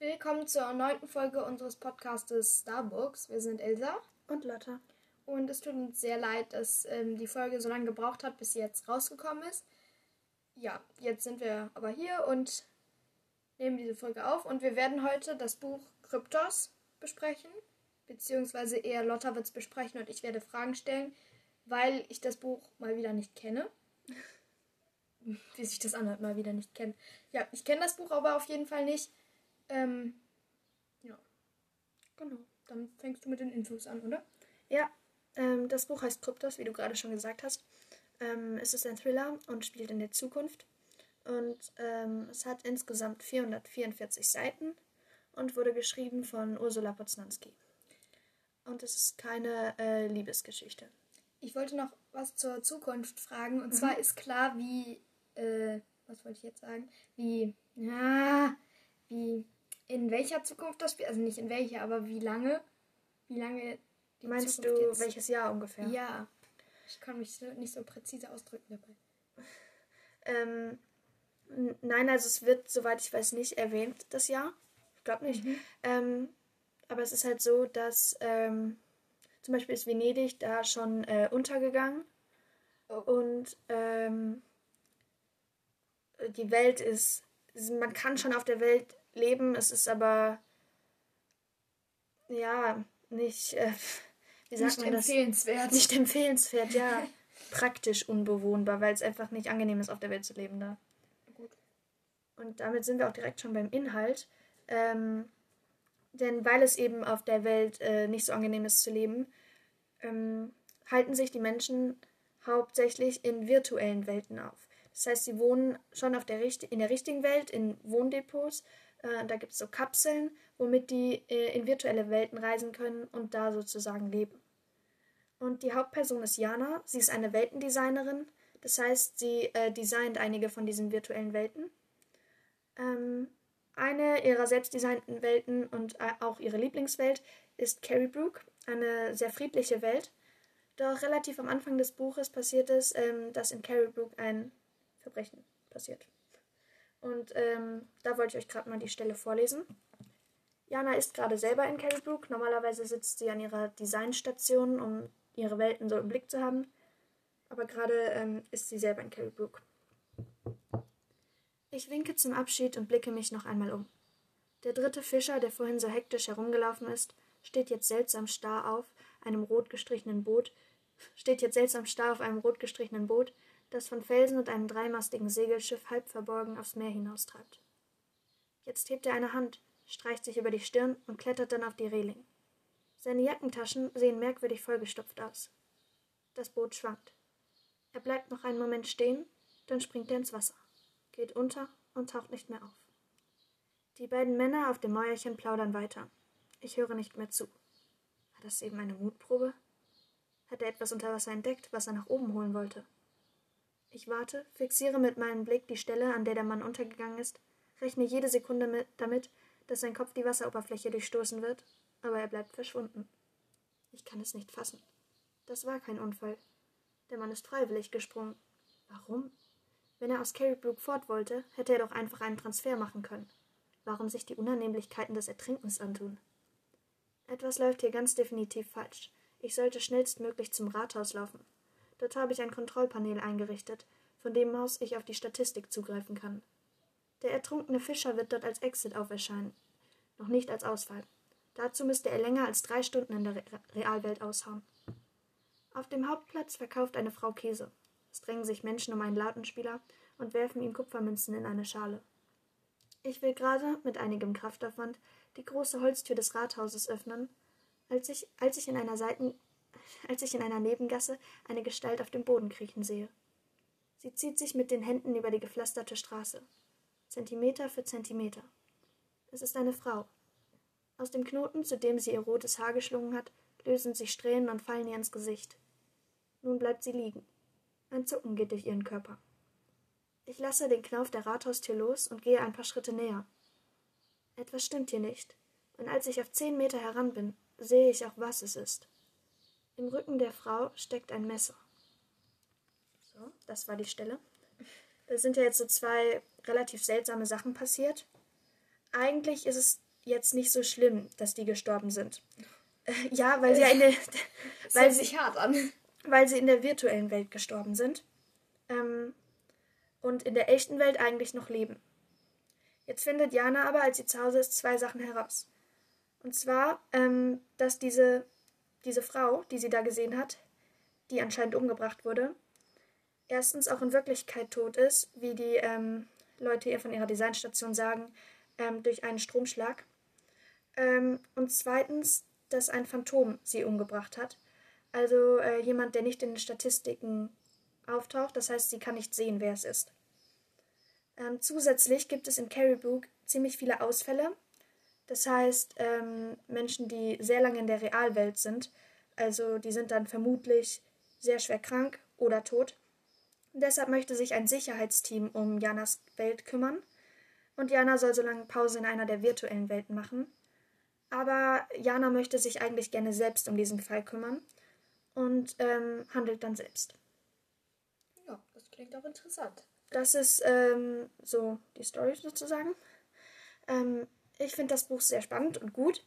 Willkommen zur neunten Folge unseres Podcastes Starbooks. Wir sind Elsa und Lotta. Und es tut uns sehr leid, dass ähm, die Folge so lange gebraucht hat, bis sie jetzt rausgekommen ist. Ja, jetzt sind wir aber hier und nehmen diese Folge auf. Und wir werden heute das Buch Kryptos besprechen. Beziehungsweise eher Lotta wird es besprechen und ich werde Fragen stellen, weil ich das Buch mal wieder nicht kenne. Wie sich das anhört, mal wieder nicht kennen. Ja, ich kenne das Buch aber auf jeden Fall nicht. Ähm, ja, genau. Dann fängst du mit den Infos an, oder? Ja, ähm, das Buch heißt Kryptos, wie du gerade schon gesagt hast. Ähm, es ist ein Thriller und spielt in der Zukunft. Und ähm, es hat insgesamt 444 Seiten und wurde geschrieben von Ursula Poznanski. Und es ist keine äh, Liebesgeschichte. Ich wollte noch was zur Zukunft fragen. Und mhm. zwar ist klar, wie, äh, was wollte ich jetzt sagen? Wie, ja, wie, in welcher Zukunft das spielt. Also nicht in welcher, aber wie lange, wie lange die Meinst Zukunft du, jetzt, welches Jahr ungefähr? Ja. Ich kann mich nicht so präzise ausdrücken dabei. Ähm, nein, also es wird, soweit ich weiß, nicht erwähnt, das Jahr. Ich glaube nicht. Mhm. Ähm, aber es ist halt so, dass ähm, zum Beispiel ist Venedig da schon äh, untergegangen. Oh. Und ähm, die Welt ist, man kann schon auf der Welt leben, es ist aber ja nicht, äh, wie sagt nicht man das? empfehlenswert. Nicht empfehlenswert, ja. Praktisch unbewohnbar, weil es einfach nicht angenehm ist, auf der Welt zu leben da. Gut. Und damit sind wir auch direkt schon beim Inhalt. Ähm, denn weil es eben auf der Welt äh, nicht so angenehm ist zu leben, ähm, halten sich die Menschen hauptsächlich in virtuellen Welten auf. Das heißt, sie wohnen schon auf der, in der richtigen Welt, in Wohndepots. Äh, da gibt es so Kapseln, womit die äh, in virtuelle Welten reisen können und da sozusagen leben. Und die Hauptperson ist Jana. Sie ist eine Weltendesignerin. Das heißt, sie äh, designt einige von diesen virtuellen Welten. Ähm, eine ihrer selbstdesignten Welten und äh, auch ihre Lieblingswelt ist Carrybrook, eine sehr friedliche Welt. Doch relativ am Anfang des Buches passiert es, ähm, dass in Carrybrook ein Verbrechen passiert. Und ähm, da wollte ich euch gerade mal die Stelle vorlesen. Jana ist gerade selber in Carrybrook. Normalerweise sitzt sie an ihrer Designstation, um ihre Welten so im Blick zu haben. Aber gerade ähm, ist sie selber in Carrybrook. Ich winke zum Abschied und blicke mich noch einmal um. Der dritte Fischer, der vorhin so hektisch herumgelaufen ist, steht jetzt seltsam starr auf einem rot gestrichenen Boot, steht jetzt seltsam starr auf einem rot gestrichenen Boot, das von Felsen und einem dreimastigen Segelschiff halb verborgen aufs Meer hinaustreibt. Jetzt hebt er eine Hand, streicht sich über die Stirn und klettert dann auf die Reling. Seine Jackentaschen sehen merkwürdig vollgestopft aus. Das Boot schwankt. Er bleibt noch einen Moment stehen, dann springt er ins Wasser geht unter und taucht nicht mehr auf. Die beiden Männer auf dem Mäuerchen plaudern weiter. Ich höre nicht mehr zu. War das eben eine Mutprobe? Hat er etwas unter Wasser entdeckt, was er nach oben holen wollte? Ich warte, fixiere mit meinem Blick die Stelle, an der der Mann untergegangen ist, rechne jede Sekunde mit, damit, dass sein Kopf die Wasseroberfläche durchstoßen wird, aber er bleibt verschwunden. Ich kann es nicht fassen. Das war kein Unfall. Der Mann ist freiwillig gesprungen. Warum? Wenn er aus Carrybrook fort wollte, hätte er doch einfach einen Transfer machen können. Warum sich die Unannehmlichkeiten des Ertrinkens antun? Etwas läuft hier ganz definitiv falsch. Ich sollte schnellstmöglich zum Rathaus laufen. Dort habe ich ein Kontrollpanel eingerichtet, von dem aus ich auf die Statistik zugreifen kann. Der ertrunkene Fischer wird dort als Exit auferscheinen, noch nicht als Ausfall. Dazu müsste er länger als drei Stunden in der Re Realwelt aushauen. Auf dem Hauptplatz verkauft eine Frau Käse. Es drängen sich Menschen um einen Lautenspieler und werfen ihm Kupfermünzen in eine Schale. Ich will gerade, mit einigem Kraftaufwand, die große Holztür des Rathauses öffnen, als ich, als ich in einer Seiten, als ich in einer Nebengasse eine Gestalt auf dem Boden kriechen sehe. Sie zieht sich mit den Händen über die gepflasterte Straße. Zentimeter für Zentimeter. Es ist eine Frau. Aus dem Knoten, zu dem sie ihr rotes Haar geschlungen hat, lösen sich Strähnen und fallen ihr ins Gesicht. Nun bleibt sie liegen. Ein Zucken geht durch ihren Körper. Ich lasse den Knauf der Rathaustür los und gehe ein paar Schritte näher. Etwas stimmt hier nicht, und als ich auf zehn Meter heran bin, sehe ich auch, was es ist. Im Rücken der Frau steckt ein Messer. So, das war die Stelle. Da sind ja jetzt so zwei relativ seltsame Sachen passiert. Eigentlich ist es jetzt nicht so schlimm, dass die gestorben sind. Äh, ja, weil sie ja in der, weil sie, sich hart an. weil sie in der virtuellen Welt gestorben sind. Ähm, und in der echten Welt eigentlich noch leben. Jetzt findet Jana aber, als sie zu Hause ist, zwei Sachen heraus. Und zwar, ähm, dass diese, diese Frau, die sie da gesehen hat, die anscheinend umgebracht wurde, erstens auch in Wirklichkeit tot ist, wie die ähm, Leute ihr von ihrer Designstation sagen, ähm, durch einen Stromschlag. Ähm, und zweitens, dass ein Phantom sie umgebracht hat. Also äh, jemand, der nicht in den Statistiken auftaucht. Das heißt, sie kann nicht sehen, wer es ist. Ähm, zusätzlich gibt es in Caribou ziemlich viele Ausfälle. Das heißt, ähm, Menschen, die sehr lange in der Realwelt sind, also die sind dann vermutlich sehr schwer krank oder tot. Deshalb möchte sich ein Sicherheitsteam um Janas Welt kümmern. Und Jana soll so lange Pause in einer der virtuellen Welten machen. Aber Jana möchte sich eigentlich gerne selbst um diesen Fall kümmern und ähm, handelt dann selbst. Ja, das klingt auch interessant. Das ist ähm, so die Story sozusagen. Ähm, ich finde das Buch sehr spannend und gut.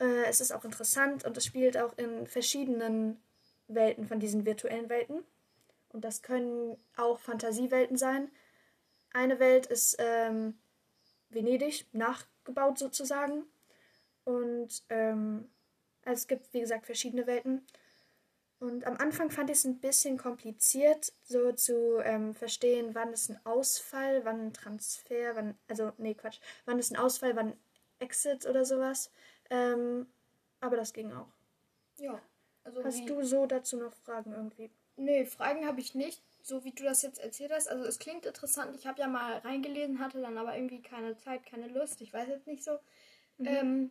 Äh, es ist auch interessant und es spielt auch in verschiedenen Welten von diesen virtuellen Welten. Und das können auch Fantasiewelten sein. Eine Welt ist ähm, Venedig nachgebaut sozusagen. Und ähm, also es gibt, wie gesagt, verschiedene Welten. Und am Anfang fand ich es ein bisschen kompliziert, so zu ähm, verstehen, wann ist ein Ausfall, wann ein Transfer, wann, also, nee, Quatsch, wann ist ein Ausfall, wann Exit oder sowas. Ähm, aber das ging auch. Ja. Also Hast du so dazu noch Fragen irgendwie? Nee, Fragen habe ich nicht, so wie du das jetzt erzählt hast. Also es klingt interessant. Ich habe ja mal reingelesen, hatte dann aber irgendwie keine Zeit, keine Lust. Ich weiß jetzt nicht so. Mhm. Ähm,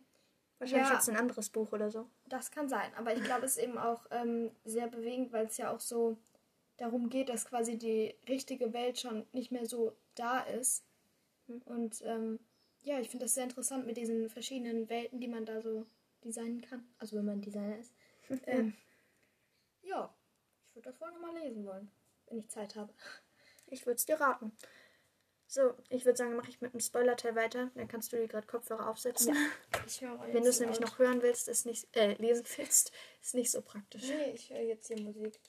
Wahrscheinlich ja, jetzt ein anderes Buch oder so. Das kann sein, aber ich glaube, es ist eben auch ähm, sehr bewegend, weil es ja auch so darum geht, dass quasi die richtige Welt schon nicht mehr so da ist. Mhm. Und ähm, ja, ich finde das sehr interessant mit diesen verschiedenen Welten, die man da so designen kann. Also wenn man Designer ist. ähm, ja, ich würde das wohl nochmal lesen wollen, wenn ich Zeit habe. Ich würde es dir raten. So, ich würde sagen, mache ich mit dem Spoiler-Teil weiter. Dann kannst du dir gerade Kopfhörer aufsetzen. Ja, ich höre Wenn du es nämlich noch hören willst, ist nicht, äh, lesen willst, ist nicht so praktisch. Nee, ich höre jetzt hier Musik.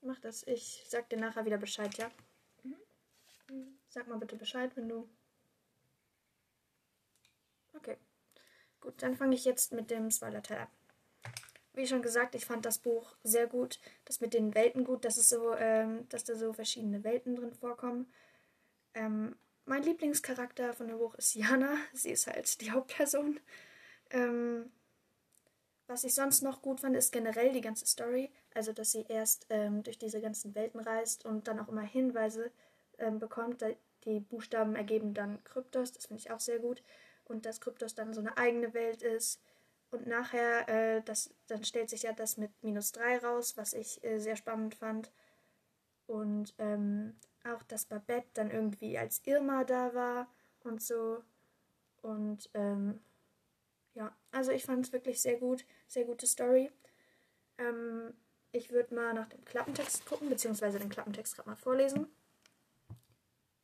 Mach das. Ich sag dir nachher wieder Bescheid, ja? Mhm. Sag mal bitte Bescheid, wenn du. Okay. Gut, dann fange ich jetzt mit dem Spoiler-Teil an. Wie schon gesagt, ich fand das Buch sehr gut. Das mit den Welten gut, dass es so, ähm, dass da so verschiedene Welten drin vorkommen. Ähm, mein Lieblingscharakter von dem Buch ist Jana. Sie ist halt die Hauptperson. Ähm, was ich sonst noch gut fand, ist generell die ganze Story. Also, dass sie erst ähm, durch diese ganzen Welten reist und dann auch immer Hinweise ähm, bekommt. Die Buchstaben ergeben dann Kryptos, das finde ich auch sehr gut. Und dass Kryptos dann so eine eigene Welt ist. Und nachher, äh, das, dann stellt sich ja das mit minus 3 raus, was ich äh, sehr spannend fand. Und ähm, auch, dass Babette dann irgendwie als Irma da war und so. Und ähm, ja, also ich fand es wirklich sehr gut, sehr gute Story. Ähm, ich würde mal nach dem Klappentext gucken, beziehungsweise den Klappentext gerade mal vorlesen.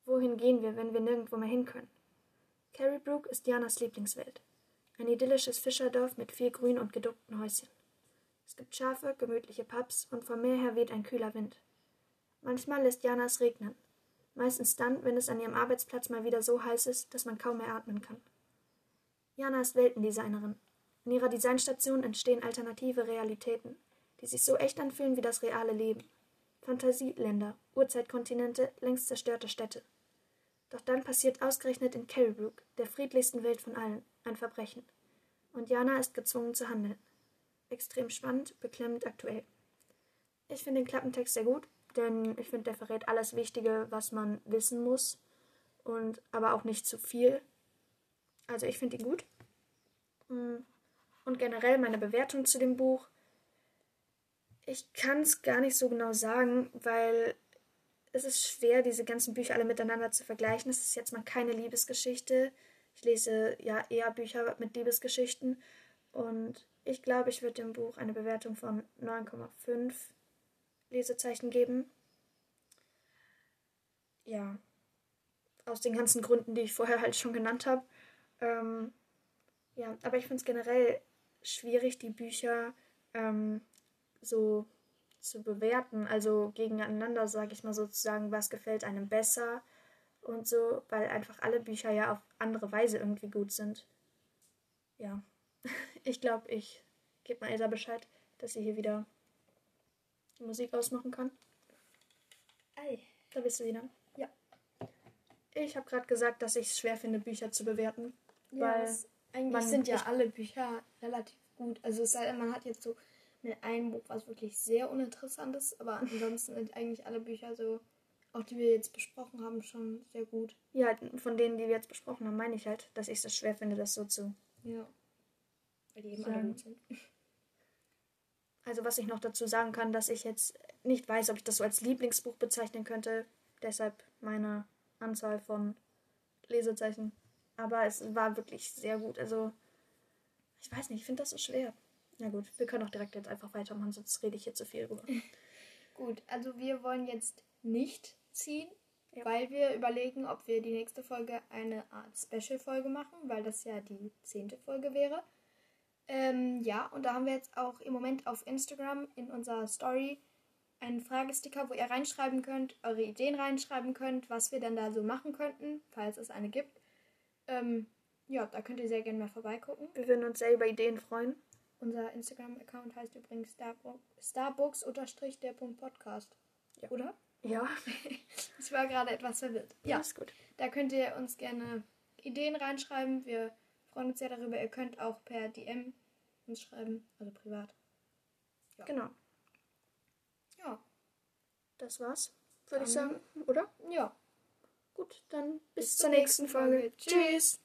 Wohin gehen wir, wenn wir nirgendwo mehr hin können? Carrybrook ist Dianas Lieblingswelt. Ein idyllisches Fischerdorf mit viel Grün und geduckten Häuschen. Es gibt Schafe, gemütliche Pubs und vom Meer her weht ein kühler Wind. Manchmal lässt Jana es regnen. Meistens dann, wenn es an ihrem Arbeitsplatz mal wieder so heiß ist, dass man kaum mehr atmen kann. Jana ist Weltendesignerin. In ihrer Designstation entstehen alternative Realitäten, die sich so echt anfühlen wie das reale Leben. Fantasieländer, Urzeitkontinente, längst zerstörte Städte. Doch dann passiert ausgerechnet in Carrybrook, der friedlichsten Welt von allen, ein Verbrechen. Und Jana ist gezwungen zu handeln. Extrem spannend, beklemmend aktuell. Ich finde den Klappentext sehr gut denn ich finde, der verrät alles Wichtige, was man wissen muss und aber auch nicht zu viel. Also ich finde ihn gut. Mm. Und generell meine Bewertung zu dem Buch. Ich kann es gar nicht so genau sagen, weil es ist schwer, diese ganzen Bücher alle miteinander zu vergleichen. Es ist jetzt mal keine Liebesgeschichte. Ich lese ja eher Bücher mit Liebesgeschichten. Und ich glaube, ich würde dem Buch eine Bewertung von 9,5 Lesezeichen geben. Ja, aus den ganzen Gründen, die ich vorher halt schon genannt habe. Ähm, Ja, aber ich finde es generell schwierig, die Bücher ähm, so zu bewerten, also gegeneinander, sage ich mal sozusagen, was gefällt einem besser und so, weil einfach alle Bücher ja auf andere Weise irgendwie gut sind. Ja, ich glaube, ich gebe mal Elsa Bescheid, dass sie hier wieder die Musik ausmachen kann. Ei, da bist du wieder. Ja. Ich habe gerade gesagt, dass ich es schwer finde, Bücher zu bewerten. Ja, weil es, eigentlich man- sind ja alle Bücher relativ gut. Also es sei denn, man hat jetzt so mit einem Buch was wirklich sehr uninteressant ist, aber ansonsten sind eigentlich alle Bücher so, auch die wir jetzt besprochen haben, schon sehr gut. Ja, von denen, die wir jetzt besprochen haben, meine ich halt, dass ich es schwer finde, das so zu. Ja. Weil die eben alle gut sind. Also, was ich noch dazu sagen kann, dass ich jetzt nicht weiß, ob ich das so als Lieblingsbuch bezeichnen könnte. Deshalb meine Anzahl von Lesezeichen. Aber es war wirklich sehr gut. Also, ich weiß nicht, ich finde das so schwer. Na gut, wir können auch direkt jetzt einfach weitermachen, sonst rede ich hier zu viel drüber. Gut, also wir wollen jetzt nicht ziehen, Ja. weil wir überlegen, ob wir die nächste Folge eine Art Special-Folge machen, weil das ja die zehnte Folge wäre. Ähm, ja, und da haben wir jetzt auch im Moment auf Instagram in unserer Story einen Fragesticker, wo ihr reinschreiben könnt, eure Ideen reinschreiben könnt, was wir denn da so machen könnten, falls es eine gibt. Ähm, ja, da könnt ihr sehr gerne mal vorbeigucken. Wir würden uns sehr über Ideen freuen. Unser Instagram-Account heißt übrigens Starbu- Starbucks-der.podcast. Ja. Oder? Ja, Ich war gerade etwas verwirrt. ja, Ja, ist gut. da könnt ihr uns gerne Ideen reinschreiben. Wir freuen uns sehr darüber. Ihr könnt auch per DM uns schreiben, also privat. Ja. Genau, Ja, das war's, würde ich sagen, oder? ja. Gut, dann bis, Bis zur nächsten Folge. Tschüss.